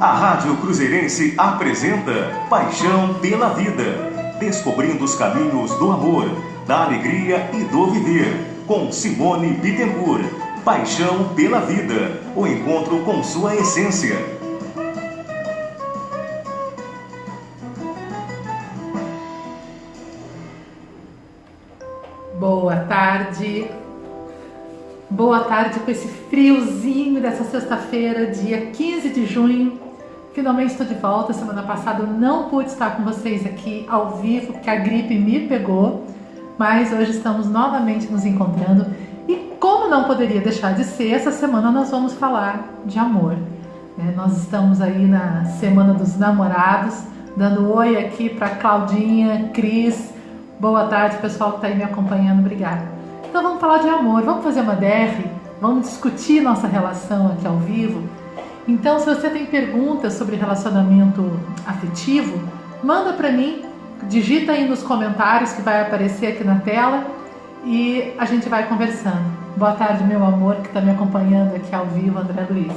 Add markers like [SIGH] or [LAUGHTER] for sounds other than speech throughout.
A Rádio Cruzeirense apresenta Paixão pela Vida. Descobrindo os caminhos do amor, da alegria e do viver. Com Simone Bittencourt. Paixão pela Vida. O encontro com sua essência. Boa tarde. Boa tarde com esse friozinho dessa sexta-feira, dia 15 de junho. Finalmente estou de volta. Semana passada eu não pude estar com vocês aqui ao vivo, porque a gripe me pegou. Mas hoje estamos novamente nos encontrando. E como não poderia deixar de ser, essa semana nós vamos falar de amor. É, nós estamos aí na Semana dos Namorados, dando oi aqui para Claudinha, Cris. Boa tarde, pessoal que está aí me acompanhando. Obrigada. Então vamos falar de amor, vamos fazer uma DR, vamos discutir nossa relação aqui ao vivo então, se você tem perguntas sobre relacionamento afetivo, manda para mim, digita aí nos comentários que vai aparecer aqui na tela e a gente vai conversando. Boa tarde, meu amor, que está me acompanhando aqui ao vivo, André Luiz.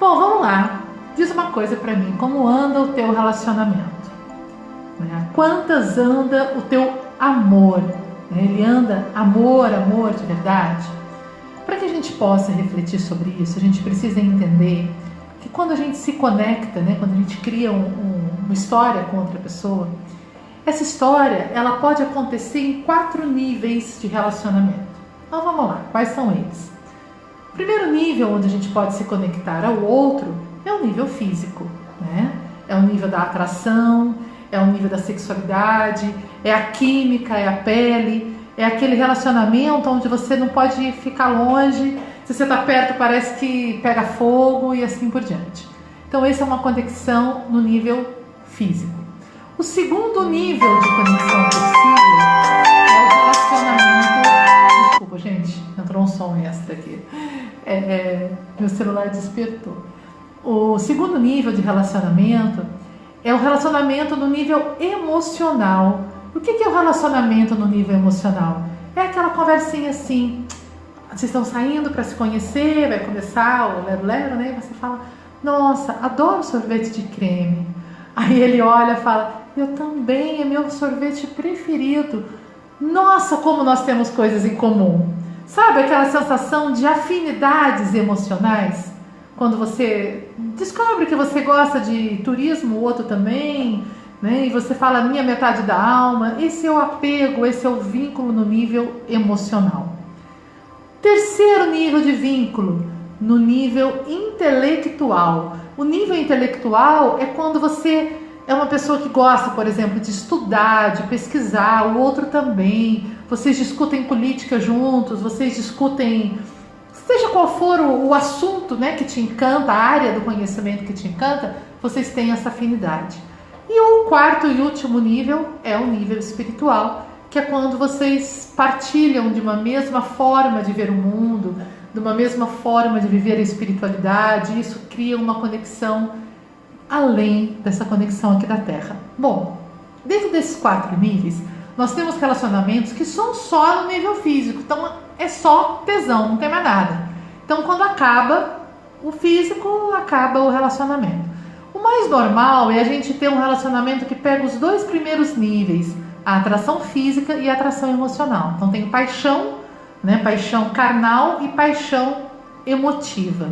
Bom, vamos lá. Diz uma coisa para mim, como anda o teu relacionamento? Né? Quantas anda o teu amor? Né? Ele anda amor, amor de verdade? Para que a gente possa refletir sobre isso, a gente precisa entender que quando a gente se conecta, né, quando a gente cria um, um, uma história com outra pessoa, essa história ela pode acontecer em quatro níveis de relacionamento. Então vamos lá, quais são eles? O primeiro nível onde a gente pode se conectar ao outro é o nível físico, né? É o nível da atração, é o nível da sexualidade, é a química, é a pele, é aquele relacionamento onde você não pode ficar longe, se você está perto parece que pega fogo e assim por diante. Então, essa é uma conexão no nível físico. O segundo nível de conexão possível é o relacionamento. Desculpa, gente, entrou um som extra aqui. É, é, meu celular despertou. O segundo nível de relacionamento é o relacionamento no nível emocional o que é o relacionamento no nível emocional? É aquela conversinha assim, vocês estão saindo para se conhecer, vai começar o lero-lero, né? Você fala, nossa, adoro sorvete de creme. Aí ele olha e fala, eu também, é meu sorvete preferido. Nossa, como nós temos coisas em comum. Sabe aquela sensação de afinidades emocionais? Quando você descobre que você gosta de turismo, o outro também, né? E você fala minha metade da alma, esse é o apego, esse é o vínculo no nível emocional. Terceiro nível de vínculo, no nível intelectual. O nível intelectual é quando você é uma pessoa que gosta, por exemplo, de estudar, de pesquisar, o outro também. Vocês discutem política juntos, vocês discutem, seja qual for o, o assunto né, que te encanta, a área do conhecimento que te encanta, vocês têm essa afinidade. E o quarto e último nível é o nível espiritual, que é quando vocês partilham de uma mesma forma de ver o mundo, de uma mesma forma de viver a espiritualidade, isso cria uma conexão além dessa conexão aqui da Terra. Bom, dentro desses quatro níveis, nós temos relacionamentos que são só no nível físico, então é só tesão, não tem mais nada. Então, quando acaba o físico, acaba o relacionamento. O mais normal é a gente ter um relacionamento que pega os dois primeiros níveis, a atração física e a atração emocional. Então tem paixão, né, paixão carnal e paixão emotiva,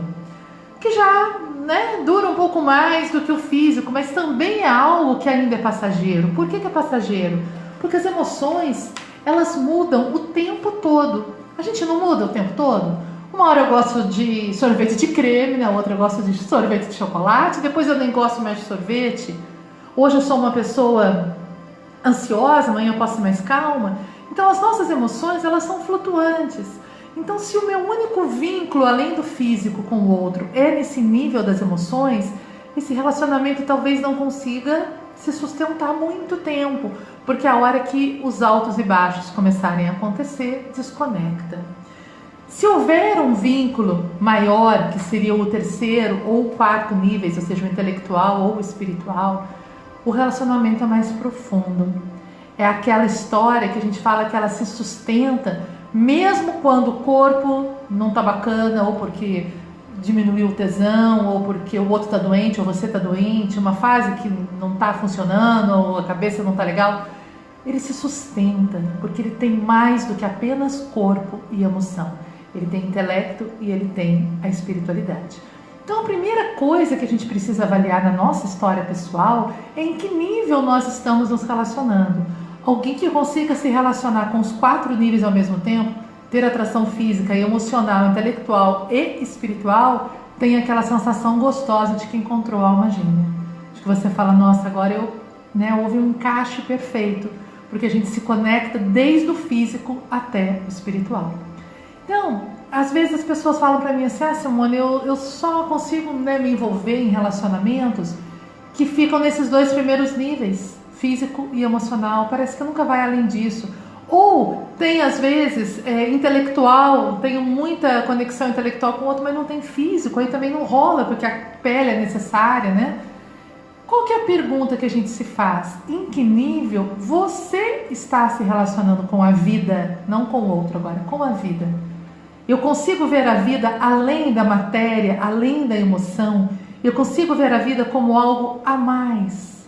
que já né, dura um pouco mais do que o físico, mas também é algo que ainda é passageiro. Por que, que é passageiro? Porque as emoções elas mudam o tempo todo. A gente não muda o tempo todo? Uma hora eu gosto de sorvete de creme, na outra eu gosto de sorvete de chocolate, depois eu nem gosto mais de sorvete. Hoje eu sou uma pessoa ansiosa, amanhã eu posso ser mais calma. Então as nossas emoções, elas são flutuantes. Então se o meu único vínculo além do físico com o outro é nesse nível das emoções, esse relacionamento talvez não consiga se sustentar muito tempo, porque a hora que os altos e baixos começarem a acontecer, desconecta. Se houver um vínculo maior, que seria o terceiro ou o quarto níveis, ou seja, o intelectual ou o espiritual, o relacionamento é mais profundo. É aquela história que a gente fala que ela se sustenta mesmo quando o corpo não tá bacana ou porque diminuiu o tesão, ou porque o outro está doente, ou você está doente, uma fase que não está funcionando, ou a cabeça não está legal, ele se sustenta, porque ele tem mais do que apenas corpo e emoção. Ele tem intelecto e ele tem a espiritualidade. Então, a primeira coisa que a gente precisa avaliar na nossa história pessoal é em que nível nós estamos nos relacionando. Alguém que consiga se relacionar com os quatro níveis ao mesmo tempo, ter atração física, emocional, intelectual e espiritual, tem aquela sensação gostosa de que encontrou a alma gêmea. De que você fala, nossa, agora eu, né, houve um encaixe perfeito, porque a gente se conecta desde o físico até o espiritual. Então, às vezes as pessoas falam para mim assim, ah, Simone, eu, eu só consigo né, me envolver em relacionamentos que ficam nesses dois primeiros níveis, físico e emocional. Parece que nunca vai além disso. Ou tem, às vezes, é, intelectual, tenho muita conexão intelectual com o outro, mas não tem físico, aí também não rola, porque a pele é necessária, né? Qual que é a pergunta que a gente se faz? Em que nível você está se relacionando com a vida, não com o outro agora, com a vida? Eu consigo ver a vida além da matéria, além da emoção. Eu consigo ver a vida como algo a mais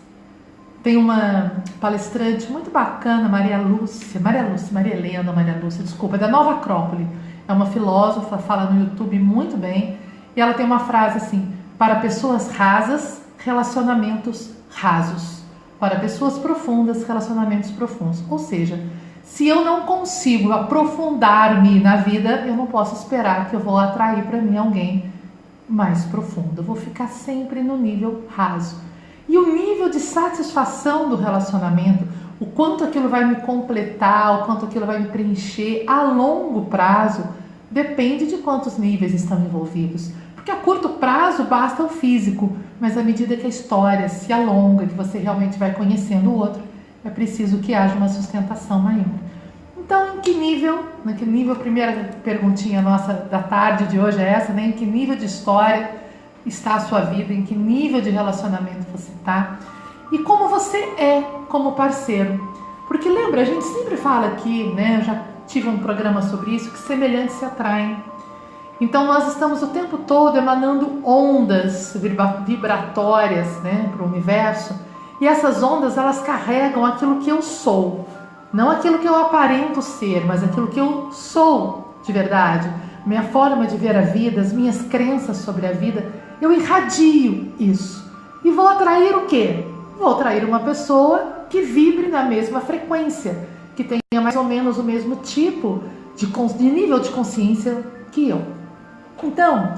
tem uma palestrante muito bacana, Maria Lúcia, Maria Lúcia, Maria Helena, Maria Lúcia, desculpa, é da Nova Acrópole. É uma filósofa, fala no YouTube muito bem. E ela tem uma frase assim: para pessoas rasas, relacionamentos rasos. Para pessoas profundas, relacionamentos profundos. Ou seja, se eu não consigo aprofundar-me na vida, eu não posso esperar que eu vou atrair para mim alguém mais profundo. Eu vou ficar sempre no nível raso. E o nível de satisfação do relacionamento, o quanto aquilo vai me completar, o quanto aquilo vai me preencher a longo prazo, depende de quantos níveis estão envolvidos. Porque a curto prazo basta o físico, mas à medida que a história se alonga, que você realmente vai conhecendo o outro, é preciso que haja uma sustentação maior. Então, em que nível, em que nível, a primeira perguntinha nossa da tarde de hoje é essa, né? Em que nível de história está a sua vida, em que nível de relacionamento você está e como você é como parceiro. Porque lembra, a gente sempre fala aqui, né? Eu já tive um programa sobre isso, que semelhantes se atraem. Então nós estamos o tempo todo emanando ondas vibratórias, né, para o universo. E essas ondas elas carregam aquilo que eu sou, não aquilo que eu aparento ser, mas aquilo que eu sou de verdade. Minha forma de ver a vida, as minhas crenças sobre a vida, eu irradio isso. E vou atrair o quê? Vou atrair uma pessoa que vibre na mesma frequência, que tenha mais ou menos o mesmo tipo de, de nível de consciência que eu. Então,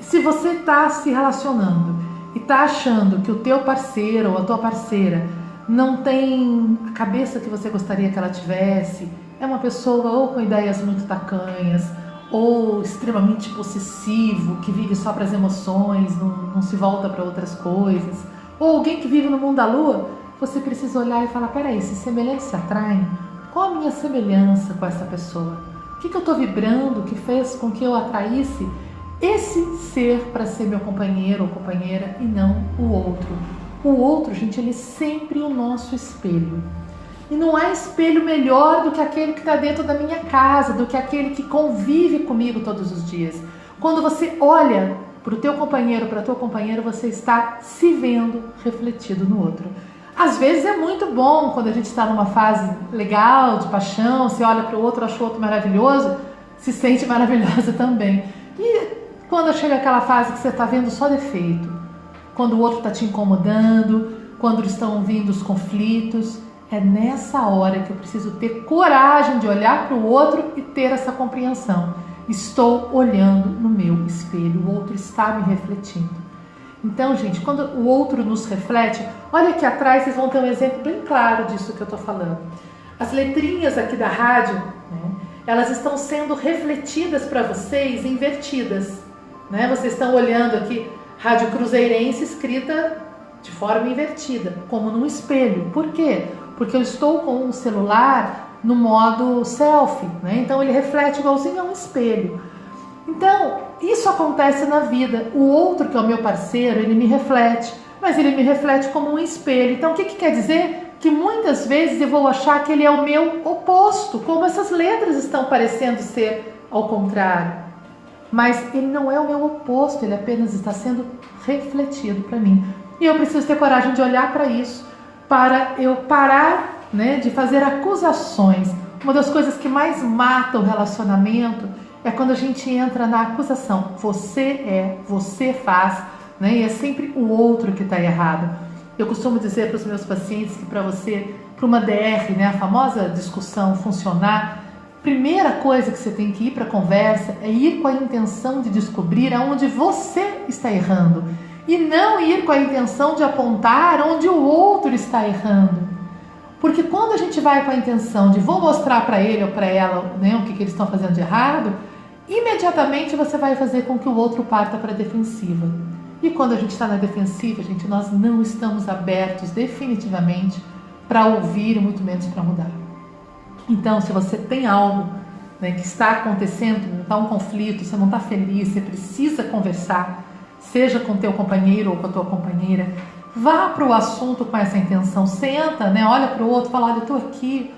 se você está se relacionando e está achando que o teu parceiro ou a tua parceira não tem a cabeça que você gostaria que ela tivesse, é uma pessoa ou com ideias muito tacanhas, ou extremamente possessivo, que vive só para as emoções, não, não se volta para outras coisas, ou alguém que vive no mundo da lua, você precisa olhar e falar: peraí, se semelhantes se atraem, qual a minha semelhança com essa pessoa? O que, que eu estou vibrando que fez com que eu atraísse esse ser para ser meu companheiro ou companheira e não o outro? O outro, gente, ele é sempre o nosso espelho. E não há espelho melhor do que aquele que está dentro da minha casa, do que aquele que convive comigo todos os dias. Quando você olha para o teu companheiro, para a tua companheira, você está se vendo refletido no outro. Às vezes é muito bom quando a gente está numa fase legal, de paixão, você olha para o outro, acha o outro maravilhoso, se sente maravilhosa [LAUGHS] também. E quando chega aquela fase que você está vendo só defeito, quando o outro está te incomodando, quando estão vindo os conflitos, é nessa hora que eu preciso ter coragem de olhar para o outro e ter essa compreensão. Estou olhando no meu espelho, o outro está me refletindo. Então, gente, quando o outro nos reflete, olha aqui atrás, vocês vão ter um exemplo bem claro disso que eu estou falando. As letrinhas aqui da rádio, né, elas estão sendo refletidas para vocês invertidas. Né? Vocês estão olhando aqui, Rádio Cruzeirense escrita de forma invertida, como num espelho. Por quê? porque eu estou com um celular no modo selfie, né? Então ele reflete igualzinho a um espelho. Então, isso acontece na vida. O outro, que é o meu parceiro, ele me reflete, mas ele me reflete como um espelho. Então, o que, que quer dizer? Que muitas vezes eu vou achar que ele é o meu oposto, como essas letras estão parecendo ser ao contrário. Mas ele não é o meu oposto, ele apenas está sendo refletido para mim. E eu preciso ter coragem de olhar para isso, para eu parar né, de fazer acusações. Uma das coisas que mais mata o relacionamento é quando a gente entra na acusação. Você é, você faz, né, e é sempre o outro que está errado. Eu costumo dizer para os meus pacientes que para você, para uma DR, né, a famosa discussão funcionar, primeira coisa que você tem que ir para a conversa é ir com a intenção de descobrir aonde você está errando e não ir com a intenção de apontar onde o outro está errando. Porque quando a gente vai com a intenção de vou mostrar para ele ou para ela né, o que, que eles estão fazendo de errado, imediatamente você vai fazer com que o outro parta para a defensiva. E quando a gente está na defensiva, gente, nós não estamos abertos definitivamente para ouvir muito menos para mudar. Então, se você tem algo né, que está acontecendo, está um conflito, você não está feliz, você precisa conversar, seja com teu companheiro ou com a tua companheira, vá para o assunto com essa intenção, senta, né, olha para o outro, fala, olha, eu estou aqui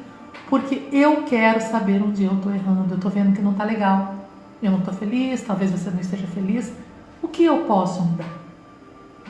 porque eu quero saber onde eu estou errando, eu estou vendo que não está legal, eu não estou feliz, talvez você não esteja feliz, o que eu posso mudar?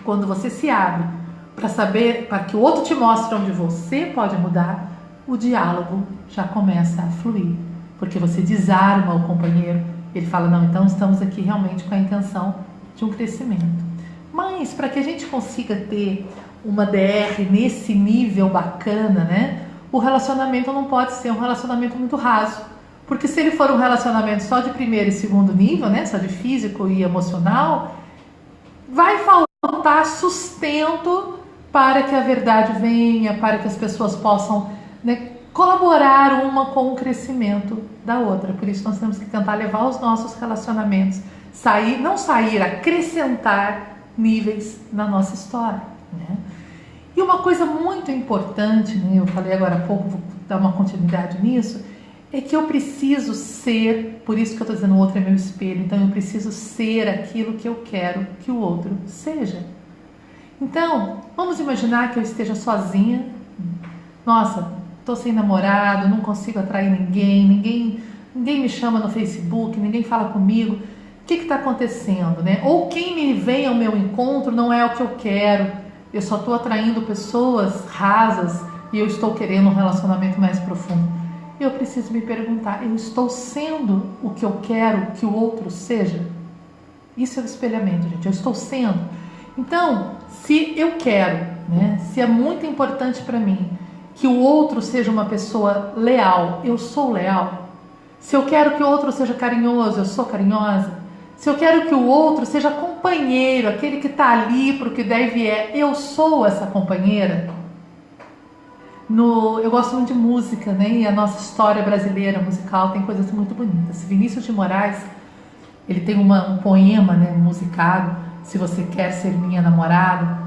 Quando você se abre para saber, para que o outro te mostre onde você pode mudar, o diálogo já começa a fluir, porque você desarma o companheiro, ele fala, não, então estamos aqui realmente com a intenção de um crescimento. Mas para que a gente consiga ter uma DR nesse nível bacana, né? O relacionamento não pode ser um relacionamento muito raso. Porque se ele for um relacionamento só de primeiro e segundo nível, né, só de físico e emocional, vai faltar sustento para que a verdade venha, para que as pessoas possam né, colaborar uma com o crescimento da outra. Por isso nós temos que tentar levar os nossos relacionamentos sair, não sair, acrescentar níveis na nossa história. Né? E uma coisa muito importante, né, eu falei agora há pouco, vou dar uma continuidade nisso, é que eu preciso ser, por isso que eu estou dizendo o outro é meu espelho, então eu preciso ser aquilo que eu quero que o outro seja. Então, vamos imaginar que eu esteja sozinha, nossa, estou sem namorado, não consigo atrair ninguém, ninguém, ninguém me chama no Facebook, ninguém fala comigo que está acontecendo, né? Ou quem me vem ao meu encontro não é o que eu quero, eu só estou atraindo pessoas rasas e eu estou querendo um relacionamento mais profundo. Eu preciso me perguntar: eu estou sendo o que eu quero que o outro seja? Isso é o espelhamento, gente. Eu estou sendo. Então, se eu quero, né? Se é muito importante para mim que o outro seja uma pessoa leal, eu sou leal. Se eu quero que o outro seja carinhoso, eu sou carinhosa. Se eu quero que o outro seja companheiro, aquele que está ali para o que deve é, eu sou essa companheira. No, eu gosto muito de música, né? E a nossa história brasileira musical tem coisas muito bonitas. Vinícius de Moraes, ele tem uma, um poema, né, musicado, Se você quer ser minha namorada,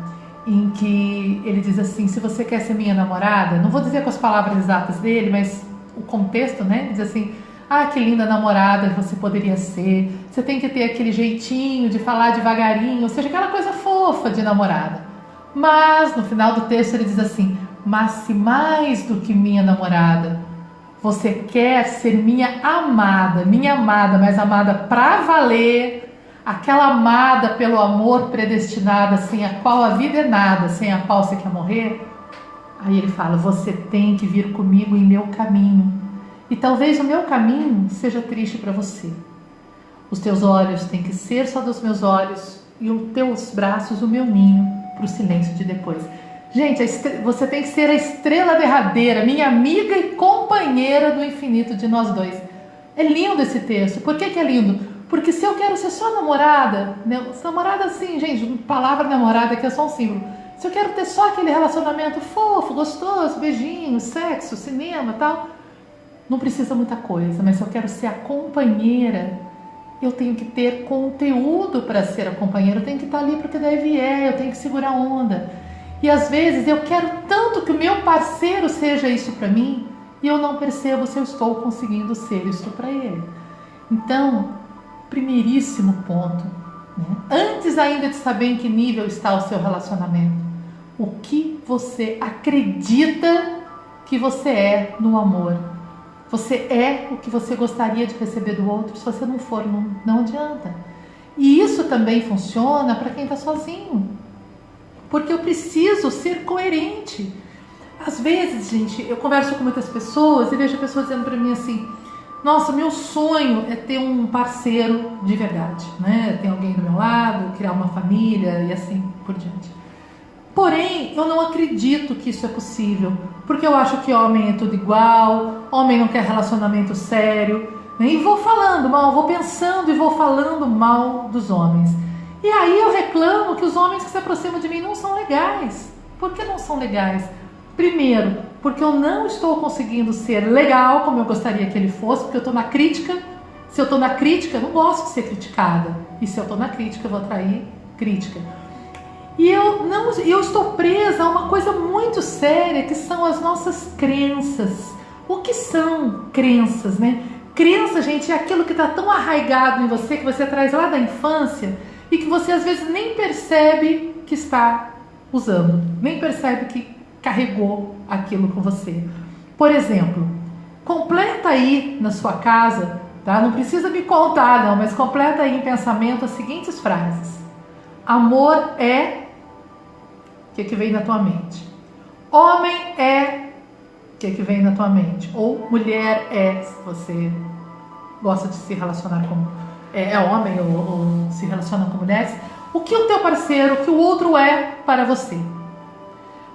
em que ele diz assim: se você quer ser minha namorada, não vou dizer com as palavras exatas dele, mas o contexto, né? Diz assim: ah, que linda namorada você poderia ser. Você tem que ter aquele jeitinho de falar devagarinho, ou seja, aquela coisa fofa de namorada. Mas no final do texto ele diz assim: Mas se mais do que minha namorada, você quer ser minha amada, minha amada, mas amada pra valer, aquela amada pelo amor predestinada, sem a qual a vida é nada, sem a qual você quer morrer. Aí ele fala: Você tem que vir comigo em meu caminho e talvez o meu caminho seja triste para você. Os teus olhos têm que ser só dos meus olhos e os teus braços o meu ninho para o silêncio de depois. Gente, você tem que ser a estrela derradeira, minha amiga e companheira do infinito de nós dois. É lindo esse texto. Por que, que é lindo? Porque se eu quero ser sua namorada, né? namorada assim, gente, palavra namorada que é só um símbolo. Se eu quero ter só aquele relacionamento fofo, gostoso, beijinho, sexo, cinema tal, não precisa muita coisa, mas se eu quero ser a companheira, eu tenho que ter conteúdo para ser a companheira, eu tenho que estar ali porque deve é, eu tenho que segurar onda. E às vezes eu quero tanto que o meu parceiro seja isso para mim e eu não percebo se eu estou conseguindo ser isso para ele. Então, primeiríssimo ponto, né? antes ainda de saber em que nível está o seu relacionamento, o que você acredita que você é no amor Você é o que você gostaria de receber do outro. Se você não for, não, não adianta. E isso também funciona para quem está sozinho. Porque eu preciso ser coerente. Às vezes, gente, eu converso com muitas pessoas e vejo pessoas dizendo para mim assim: Nossa, meu sonho é ter um parceiro de verdade, né? Ter alguém do meu lado, criar uma família e assim por diante. Porém, eu não acredito que isso é possível, porque eu acho que homem é tudo igual, homem não quer relacionamento sério, né? e vou falando mal, vou pensando e vou falando mal dos homens. E aí eu reclamo que os homens que se aproximam de mim não são legais. Por que não são legais? Primeiro, porque eu não estou conseguindo ser legal como eu gostaria que ele fosse, porque eu estou na crítica. Se eu estou na crítica, eu não gosto de ser criticada. E se eu estou na crítica, eu vou atrair crítica. E eu não, eu estou presa a uma coisa muito séria que são as nossas crenças. O que são crenças, né? Crença, gente, é aquilo que está tão arraigado em você que você traz lá da infância e que você às vezes nem percebe que está usando, nem percebe que carregou aquilo com você. Por exemplo, completa aí na sua casa, tá? Não precisa me contar, não, mas completa aí em pensamento as seguintes frases: Amor é o que, que vem na tua mente? Homem é o que, que vem na tua mente? Ou mulher é, se você gosta de se relacionar com é, é homem ou, ou se relaciona com mulheres, o que o teu parceiro, o que o outro é para você?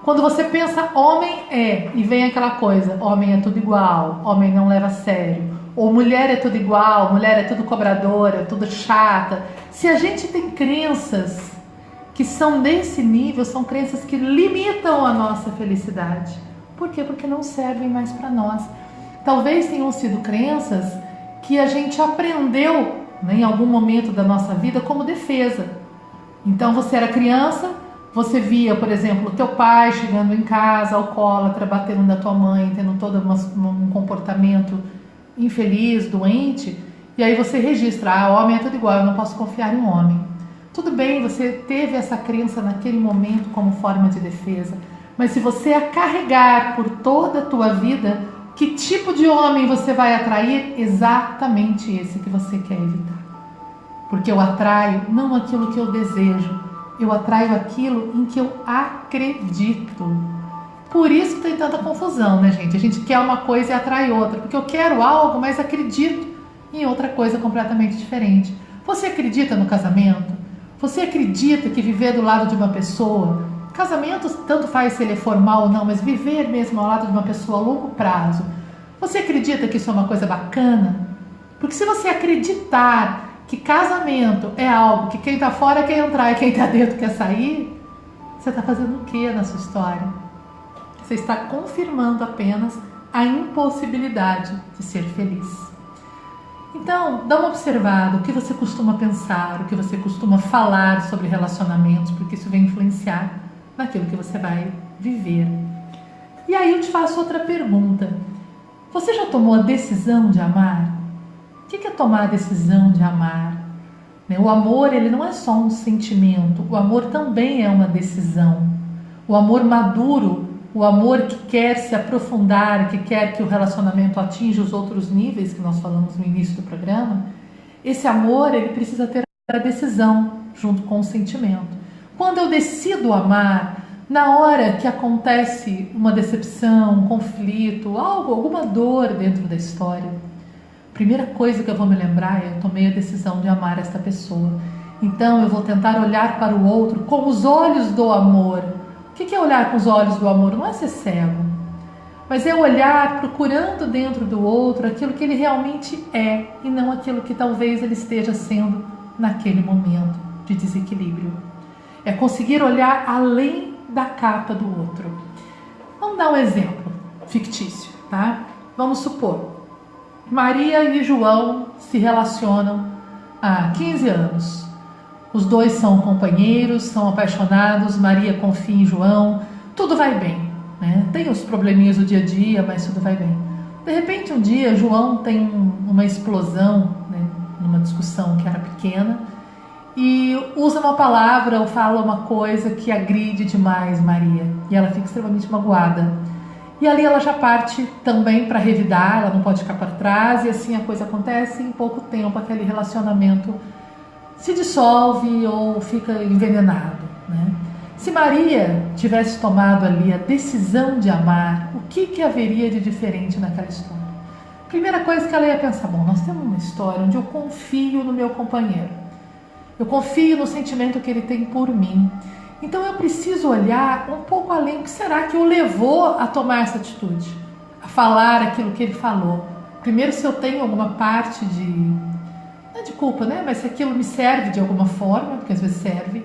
Quando você pensa homem é e vem aquela coisa, homem é tudo igual, homem não leva a sério, ou mulher é tudo igual, mulher é tudo cobradora, tudo chata. Se a gente tem crenças que são desse nível, são crenças que limitam a nossa felicidade. Por quê? Porque não servem mais para nós. Talvez tenham sido crenças que a gente aprendeu né, em algum momento da nossa vida como defesa. Então você era criança, você via, por exemplo, teu pai chegando em casa, alcoólatra, batendo na tua mãe, tendo todo uma, um comportamento infeliz, doente, e aí você registra, ah, homem é tudo igual, eu não posso confiar em homem. Tudo bem, você teve essa crença naquele momento como forma de defesa, mas se você a carregar por toda a tua vida, que tipo de homem você vai atrair? Exatamente esse que você quer evitar. Porque eu atraio não aquilo que eu desejo, eu atraio aquilo em que eu acredito. Por isso que tem tanta confusão, né, gente? A gente quer uma coisa e atrai outra, porque eu quero algo, mas acredito em outra coisa completamente diferente. Você acredita no casamento? Você acredita que viver do lado de uma pessoa, casamento tanto faz se ele é formal ou não, mas viver mesmo ao lado de uma pessoa a longo prazo, você acredita que isso é uma coisa bacana? Porque se você acreditar que casamento é algo que quem está fora quer entrar e quem está dentro quer sair, você está fazendo o que na sua história? Você está confirmando apenas a impossibilidade de ser feliz. Então, dá uma observada o que você costuma pensar, o que você costuma falar sobre relacionamentos, porque isso vai influenciar naquilo que você vai viver. E aí eu te faço outra pergunta. Você já tomou a decisão de amar? O que é tomar a decisão de amar? Né, o amor, ele não é só um sentimento, o amor também é uma decisão. O amor maduro o amor que quer se aprofundar, que quer que o relacionamento atinja os outros níveis que nós falamos no início do programa, esse amor ele precisa ter a decisão junto com o sentimento. Quando eu decido amar, na hora que acontece uma decepção, um conflito, algo, alguma dor dentro da história, primeira coisa que eu vou me lembrar é eu tomei a decisão de amar esta pessoa. Então eu vou tentar olhar para o outro com os olhos do amor o que é olhar com os olhos do amor? Não é ser cego, mas é olhar procurando dentro do outro aquilo que ele realmente é e não aquilo que talvez ele esteja sendo naquele momento de desequilíbrio. É conseguir olhar além da capa do outro. Vamos dar um exemplo fictício, tá? Vamos supor, Maria e João se relacionam há 15 anos. Os dois são companheiros, são apaixonados, Maria confia em João, tudo vai bem. Né? Tem os probleminhas do dia a dia, mas tudo vai bem. De repente, um dia, João tem uma explosão, né, numa discussão que era pequena, e usa uma palavra ou fala uma coisa que agride demais Maria. E ela fica extremamente magoada. E ali ela já parte também para revidar, ela não pode ficar para trás, e assim a coisa acontece. E em pouco tempo aquele relacionamento se dissolve ou fica envenenado. Né? Se Maria tivesse tomado ali a decisão de amar, o que, que haveria de diferente naquela história? Primeira coisa que ela ia pensar: bom, nós temos uma história onde eu confio no meu companheiro, eu confio no sentimento que ele tem por mim. Então eu preciso olhar um pouco além. O que será que o levou a tomar essa atitude? A falar aquilo que ele falou? Primeiro, se eu tenho alguma parte de. Não é de culpa, né? Mas se aquilo me serve de alguma forma, porque às vezes serve.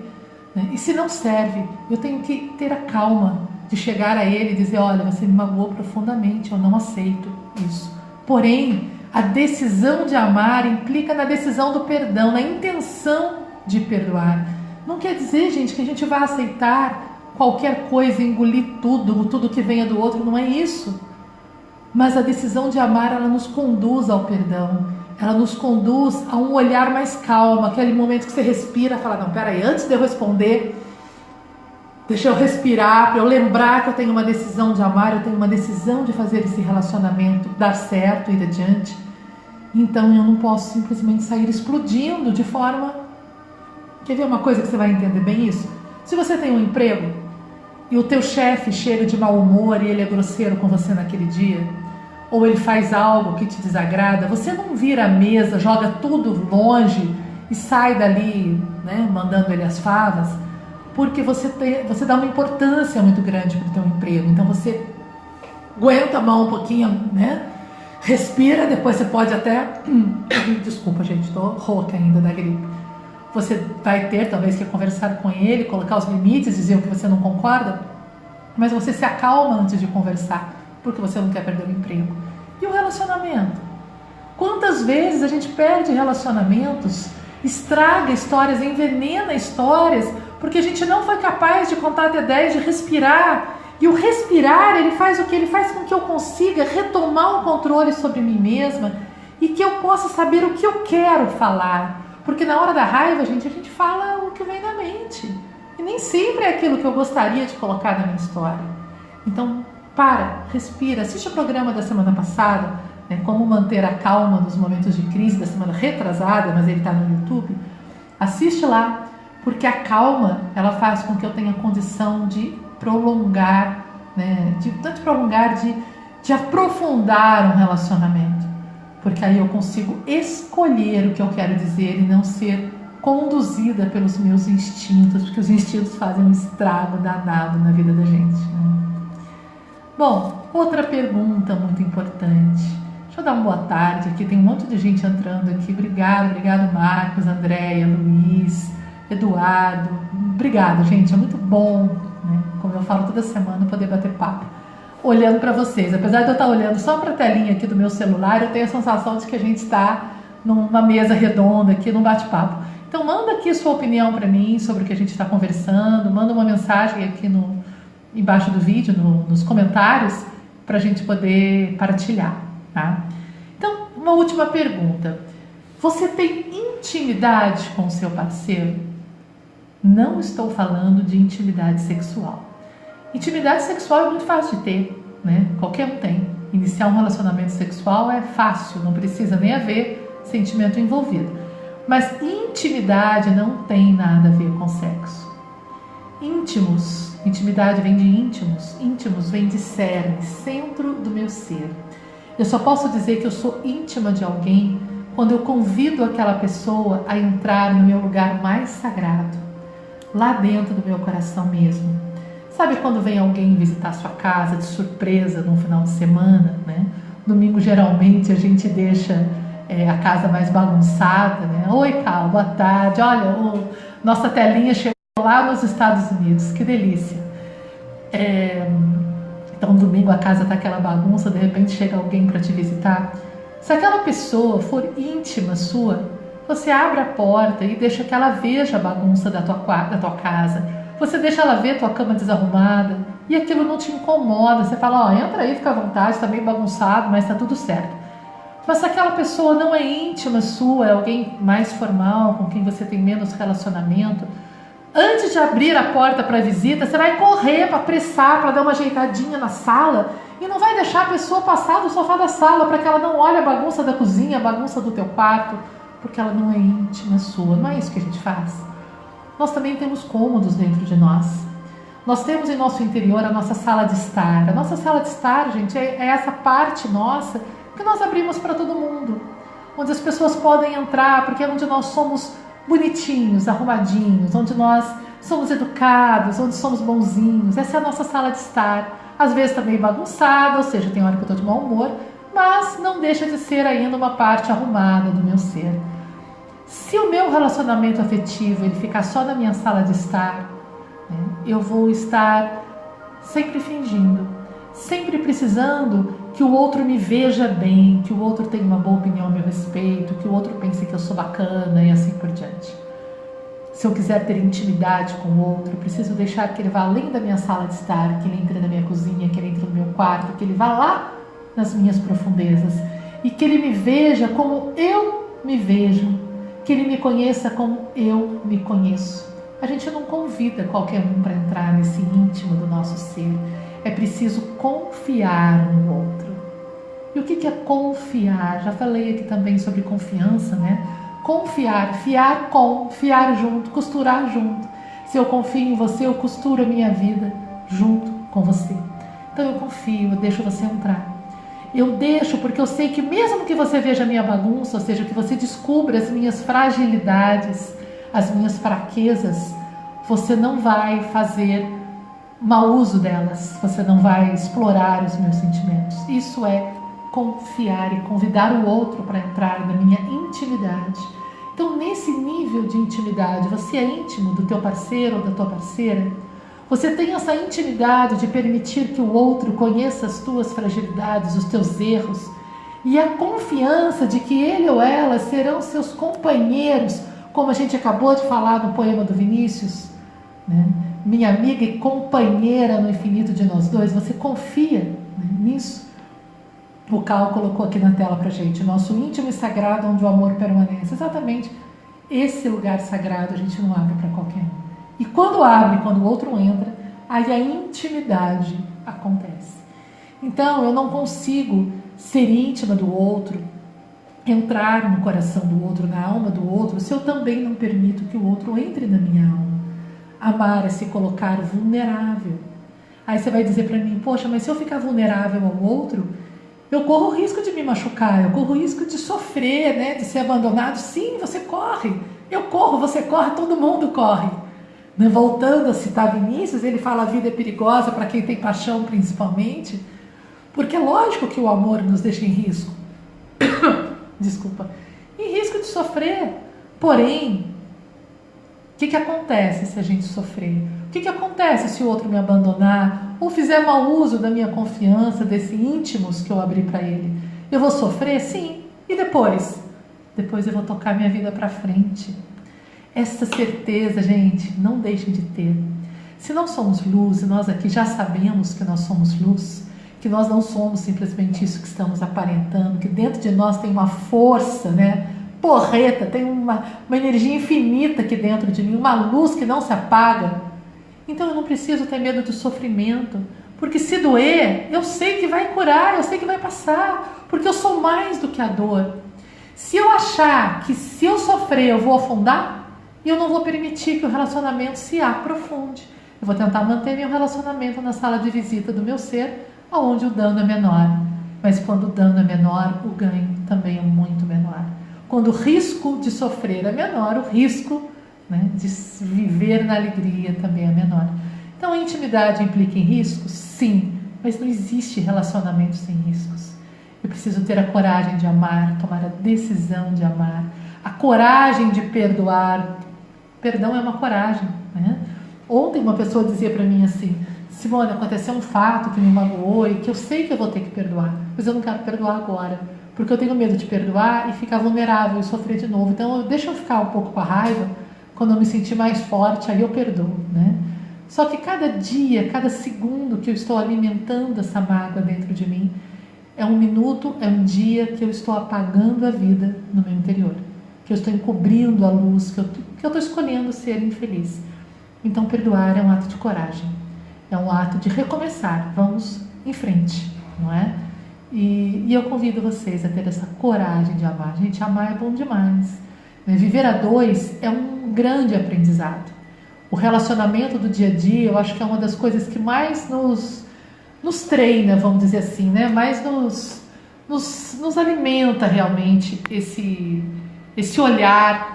Né? E se não serve, eu tenho que ter a calma de chegar a ele e dizer: olha, você me magoou profundamente, eu não aceito isso. Porém, a decisão de amar implica na decisão do perdão, na intenção de perdoar. Não quer dizer, gente, que a gente vai aceitar qualquer coisa, engolir tudo, tudo que venha do outro, não é isso. Mas a decisão de amar, ela nos conduz ao perdão. Ela nos conduz a um olhar mais calmo, aquele momento que você respira, fala: "Não, peraí, antes de eu responder, deixa eu respirar, para eu lembrar que eu tenho uma decisão de amar, eu tenho uma decisão de fazer esse relacionamento dar certo ir adiante. Então eu não posso simplesmente sair explodindo de forma Quer ver uma coisa que você vai entender bem isso? Se você tem um emprego e o teu chefe chega de mau humor e ele é grosseiro com você naquele dia, ou ele faz algo que te desagrada, você não vira a mesa, joga tudo longe e sai dali, né, mandando ele as favas, porque você tem, você dá uma importância muito grande para o teu emprego. Então você aguenta a mão um pouquinho, né? Respira, depois você pode até. [COUGHS] Desculpa, gente, tô rouca ainda da gripe você vai ter talvez que conversar com ele, colocar os limites, dizer o que você não concorda, mas você se acalma antes de conversar, porque você não quer perder o emprego. E o relacionamento? Quantas vezes a gente perde relacionamentos, estraga histórias, envenena histórias, porque a gente não foi capaz de contar até 10, de respirar. E o respirar, ele faz o que? Ele faz com que eu consiga retomar o controle sobre mim mesma e que eu possa saber o que eu quero falar porque na hora da raiva, gente, a gente fala o que vem na mente. E nem sempre é aquilo que eu gostaria de colocar na minha história. Então, para, respira, assiste o programa da semana passada, né, Como Manter a Calma nos Momentos de Crise, da semana retrasada, mas ele está no YouTube. Assiste lá, porque a calma, ela faz com que eu tenha condição de prolongar, né, de, tanto prolongar, de, de aprofundar um relacionamento porque aí eu consigo escolher o que eu quero dizer e não ser conduzida pelos meus instintos, porque os instintos fazem um estrago danado na vida da gente. Né? Bom, outra pergunta muito importante. Deixa eu dar uma boa tarde aqui, tem um monte de gente entrando aqui. Obrigado, obrigado Marcos, Andréia, Luiz, Eduardo. Obrigado, gente, é muito bom, né? como eu falo toda semana, poder bater papo olhando para vocês. Apesar de eu estar olhando só para a telinha aqui do meu celular, eu tenho a sensação de que a gente está numa mesa redonda aqui, num bate-papo. Então manda aqui sua opinião para mim sobre o que a gente está conversando, manda uma mensagem aqui no embaixo do vídeo, no, nos comentários, para a gente poder partilhar, tá? Então, uma última pergunta. Você tem intimidade com o seu parceiro? Não estou falando de intimidade sexual. Intimidade sexual é muito fácil de ter, né? Qualquer um tem. Iniciar um relacionamento sexual é fácil, não precisa nem haver sentimento envolvido. Mas intimidade não tem nada a ver com sexo. Íntimos, intimidade vem de íntimos, íntimos vem de cerne, centro do meu ser. Eu só posso dizer que eu sou íntima de alguém quando eu convido aquela pessoa a entrar no meu lugar mais sagrado, lá dentro do meu coração mesmo Sabe quando vem alguém visitar sua casa de surpresa no final de semana, né? Domingo geralmente a gente deixa é, a casa mais bagunçada, né? Oi, Cal, boa tarde. Olha, o, nossa telinha chegou lá nos Estados Unidos, que delícia. É, então, domingo a casa tá aquela bagunça, de repente chega alguém para te visitar. Se aquela pessoa for íntima sua, você abre a porta e deixa que ela veja a bagunça da tua, da tua casa você deixa ela ver tua cama desarrumada e aquilo não te incomoda. Você fala, ó, oh, entra aí, fica à vontade, está meio bagunçado, mas está tudo certo. Mas se aquela pessoa não é íntima sua, é alguém mais formal, com quem você tem menos relacionamento, antes de abrir a porta para visita, você vai correr para apressar, para dar uma ajeitadinha na sala E não vai deixar a pessoa passar do sofá da sala para que ela não olhe a bagunça da cozinha, a bagunça do teu quarto, porque ela não é íntima sua. Não é isso que a gente faz. Nós também temos cômodos dentro de nós. Nós temos em nosso interior a nossa sala de estar. A nossa sala de estar, gente, é, é essa parte nossa que nós abrimos para todo mundo. Onde as pessoas podem entrar, porque é onde nós somos bonitinhos, arrumadinhos, onde nós somos educados, onde somos bonzinhos. Essa é a nossa sala de estar. Às vezes também bagunçada, ou seja, tem hora que eu estou de mau humor, mas não deixa de ser ainda uma parte arrumada do meu ser. Se o meu relacionamento afetivo ele ficar só na minha sala de estar, né, eu vou estar sempre fingindo, sempre precisando que o outro me veja bem, que o outro tenha uma boa opinião a meu respeito, que o outro pense que eu sou bacana e assim por diante. Se eu quiser ter intimidade com o outro, preciso deixar que ele vá além da minha sala de estar, que ele entre na minha cozinha, que ele entre no meu quarto, que ele vá lá nas minhas profundezas e que ele me veja como eu me vejo, que ele me conheça como eu me conheço. A gente não convida qualquer um para entrar nesse íntimo do nosso ser. É preciso confiar no outro. E o que é confiar? Já falei aqui também sobre confiança, né? Confiar, fiar com, fiar junto, costurar junto. Se eu confio em você, eu costuro a minha vida junto com você. Então eu confio, eu deixo você entrar. Eu deixo porque eu sei que mesmo que você veja a minha bagunça, ou seja, que você descubra as minhas fragilidades, as minhas fraquezas, você não vai fazer mau uso delas, você não vai explorar os meus sentimentos. Isso é confiar e convidar o outro para entrar na minha intimidade. Então, nesse nível de intimidade, você é íntimo do teu parceiro ou da tua parceira? Você tem essa intimidade de permitir que o outro conheça as tuas fragilidades, os teus erros, e a confiança de que ele ou ela serão seus companheiros como a gente acabou de falar no poema do Vinícius, né? minha amiga e companheira no infinito de nós dois, você confia né, nisso? O Cal colocou aqui na tela para gente, nosso íntimo e sagrado onde o amor permanece. Exatamente esse lugar sagrado a gente não abre para qualquer um. E quando abre, quando o outro entra, aí a intimidade acontece. Então eu não consigo ser íntima do outro, entrar no coração do outro, na alma do outro, se eu também não permito que o outro entre na minha alma. Amar é se colocar vulnerável. Aí você vai dizer para mim, poxa, mas se eu ficar vulnerável ao outro, eu corro o risco de me machucar, eu corro o risco de sofrer, né, de ser abandonado. Sim, você corre. Eu corro, você corre, todo mundo corre. Né? Voltando a citar Vinícius, ele fala a vida é perigosa para quem tem paixão principalmente, porque é lógico que o amor nos deixa em risco [COUGHS] desculpa, em risco de sofrer. Porém, o que, que acontece se a gente sofrer? O que, que acontece se o outro me abandonar ou fizer mau uso da minha confiança, desse íntimos que eu abri para ele? Eu vou sofrer? Sim. E depois? Depois eu vou tocar minha vida para frente. Essa certeza, gente, não deixem de ter. Se nós somos luz e nós aqui já sabemos que nós somos luz, que nós não somos simplesmente isso que estamos aparentando, que dentro de nós tem uma força, né? Porreta, tem uma, uma energia infinita aqui dentro de mim, uma luz que não se apaga. Então eu não preciso ter medo do sofrimento, porque se doer, eu sei que vai curar, eu sei que vai passar, porque eu sou mais do que a dor. Se eu achar que se eu sofrer eu vou afundar, eu não vou permitir que o relacionamento se aprofunde. Eu vou tentar manter meu relacionamento na sala de visita do meu ser onde o dano é menor. Mas quando o dano é menor, o ganho também é muito menor. Quando o risco de sofrer é menor, o risco né, de viver na alegria também é menor. Então a intimidade implica em riscos? Sim, mas não existe relacionamento sem riscos. Eu preciso ter a coragem de amar, tomar a decisão de amar, a coragem de perdoar. Perdão é uma coragem. Né? Ontem uma pessoa dizia para mim assim: Simone, aconteceu um fato que me magoou e que eu sei que eu vou ter que perdoar, mas eu não quero perdoar agora, porque eu tenho medo de perdoar e ficar vulnerável e sofrer de novo. Então, deixa eu ficar um pouco com a raiva, quando eu me sentir mais forte, aí eu perdoo, né? Só que cada dia, cada segundo que eu estou alimentando essa mágoa dentro de mim, é um minuto, é um dia que eu estou apagando a vida no meu interior, que eu estou encobrindo a luz, que eu, que eu estou escolhendo ser infeliz. Então, perdoar é um ato de coragem. É um ato de recomeçar. Vamos em frente. não é? E, e, eu convido vocês a ter essa coragem de amar. Gente, amar é bom demais. Né? Viver a dois é um grande aprendizado. O relacionamento do dia a dia, eu acho que é uma das coisas que mais nos, nos treina, vamos dizer assim, né? Mais nos, nos, nos alimenta realmente esse, esse olhar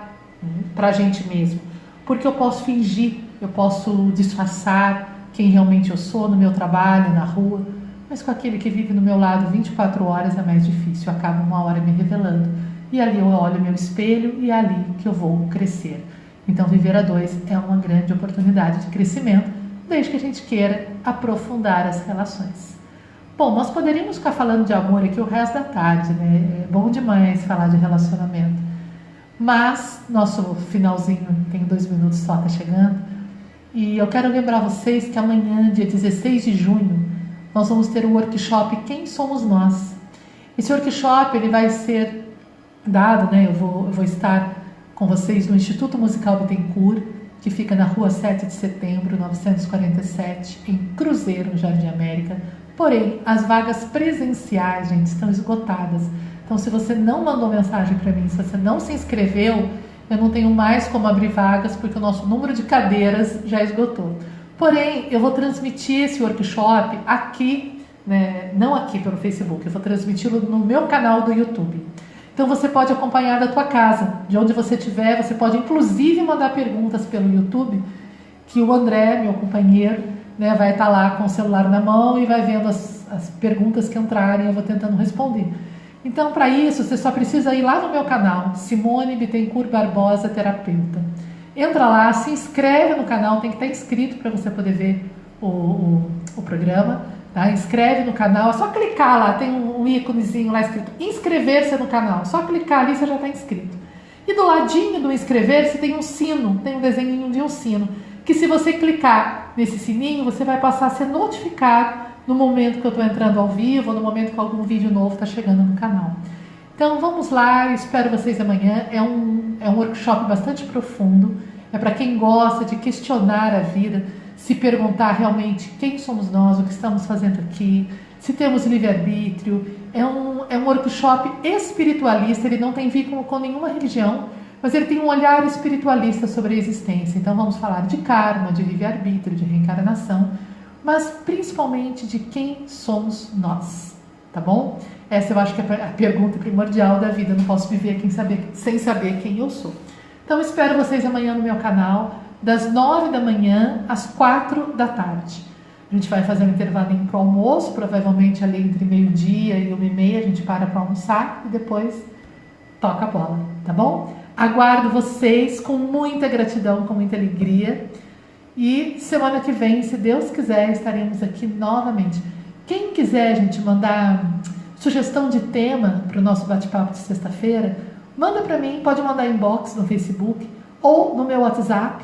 para a gente mesmo. Porque eu posso fingir, eu posso disfarçar quem realmente eu sou no meu trabalho, na rua mas com aquele que vive no meu lado 24 horas é mais difícil, acaba uma hora me revelando. E ali eu olho meu espelho e é ali que eu vou crescer. Então, viver a dois é uma grande oportunidade de crescimento, desde que a gente queira aprofundar as relações. Bom, nós poderíamos ficar falando de amor aqui o resto da tarde, né? É bom demais falar de relacionamento. Mas nosso finalzinho, tem dois minutos só, está chegando. E eu quero lembrar vocês que amanhã, dia 16 de junho, nós vamos ter o workshop Quem Somos Nós. Esse workshop ele vai ser dado, né? Eu vou, eu vou estar com vocês no Instituto Musical Bittencourt, que fica na rua 7 de setembro, 947, em Cruzeiro, no Jardim América. Porém, as vagas presenciais, gente, estão esgotadas. Então, se você não mandou mensagem para mim, se você não se inscreveu, eu não tenho mais como abrir vagas, porque o nosso número de cadeiras já esgotou. Porém, eu vou transmitir esse workshop aqui, né, não aqui pelo Facebook, eu vou transmiti-lo no meu canal do YouTube. Então você pode acompanhar da tua casa, de onde você estiver, você pode inclusive mandar perguntas pelo YouTube, que o André, meu companheiro, né, vai estar lá com o celular na mão e vai vendo as, as perguntas que entrarem, eu vou tentando responder. Então, para isso, você só precisa ir lá no meu canal, Simone Bittencourt Barbosa Terapeuta. Entra lá, se inscreve no canal, tem que estar inscrito para você poder ver o, o, o programa. Tá? Inscreve no canal, é só clicar lá, tem um, um íconezinho lá escrito inscrever-se no canal. Só clicar ali você já está inscrito. E do ladinho do inscrever-se tem um sino, tem um desenho de um sino. Que se você clicar nesse sininho, você vai passar a ser notificado no momento que eu estou entrando ao vivo, ou no momento que algum vídeo novo está chegando no canal. Então vamos lá, espero vocês amanhã. É um, é um workshop bastante profundo. É para quem gosta de questionar a vida, se perguntar realmente quem somos nós, o que estamos fazendo aqui, se temos livre-arbítrio. É um, é um workshop espiritualista, ele não tem vínculo com nenhuma religião, mas ele tem um olhar espiritualista sobre a existência. Então vamos falar de karma, de livre-arbítrio, de reencarnação, mas principalmente de quem somos nós, tá bom? Essa eu acho que é a pergunta primordial da vida. Eu não posso viver saber, sem saber quem eu sou. Então espero vocês amanhã no meu canal, das nove da manhã às quatro da tarde. A gente vai fazer um intervalo para o almoço, provavelmente ali entre meio-dia e uma e meia a gente para para almoçar e depois toca a bola, tá bom? Aguardo vocês com muita gratidão, com muita alegria. E semana que vem, se Deus quiser, estaremos aqui novamente. Quem quiser, gente, mandar sugestão de tema para o nosso bate-papo de sexta-feira, manda para mim, pode mandar inbox no Facebook ou no meu WhatsApp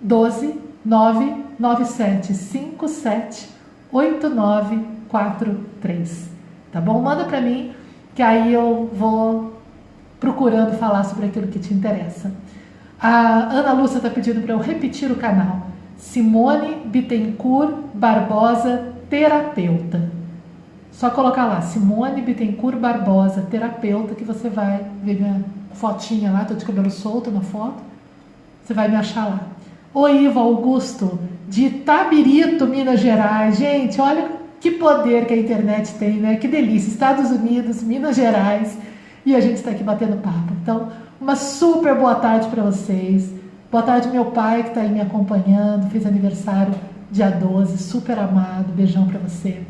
12 99757 8943. Tá bom? Manda para mim que aí eu vou procurando falar sobre aquilo que te interessa. A Ana Lúcia está pedindo para eu repetir o canal. Simone Bittencourt Barbosa Terapeuta. Só colocar lá, Simone Bittencourt Barbosa, terapeuta, que você vai ver minha fotinha lá, tô de cabelo solto na foto. Você vai me achar lá. O Ivo Augusto, de Tabirito, Minas Gerais. Gente, olha que poder que a internet tem, né? Que delícia. Estados Unidos, Minas Gerais. E a gente está aqui batendo papo. Então, uma super boa tarde para vocês. Boa tarde, meu pai, que está aí me acompanhando. Fez aniversário dia 12, super amado. Beijão para você.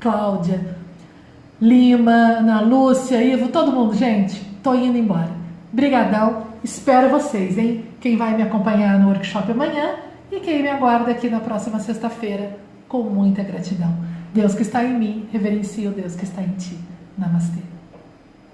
Cláudia, Lima, Ana Lúcia, Ivo, todo mundo, gente, tô indo embora. Brigadão, espero vocês, hein? Quem vai me acompanhar no workshop amanhã e quem me aguarda aqui na próxima sexta-feira, com muita gratidão. Deus que está em mim, reverencio o Deus que está em ti. Namastê.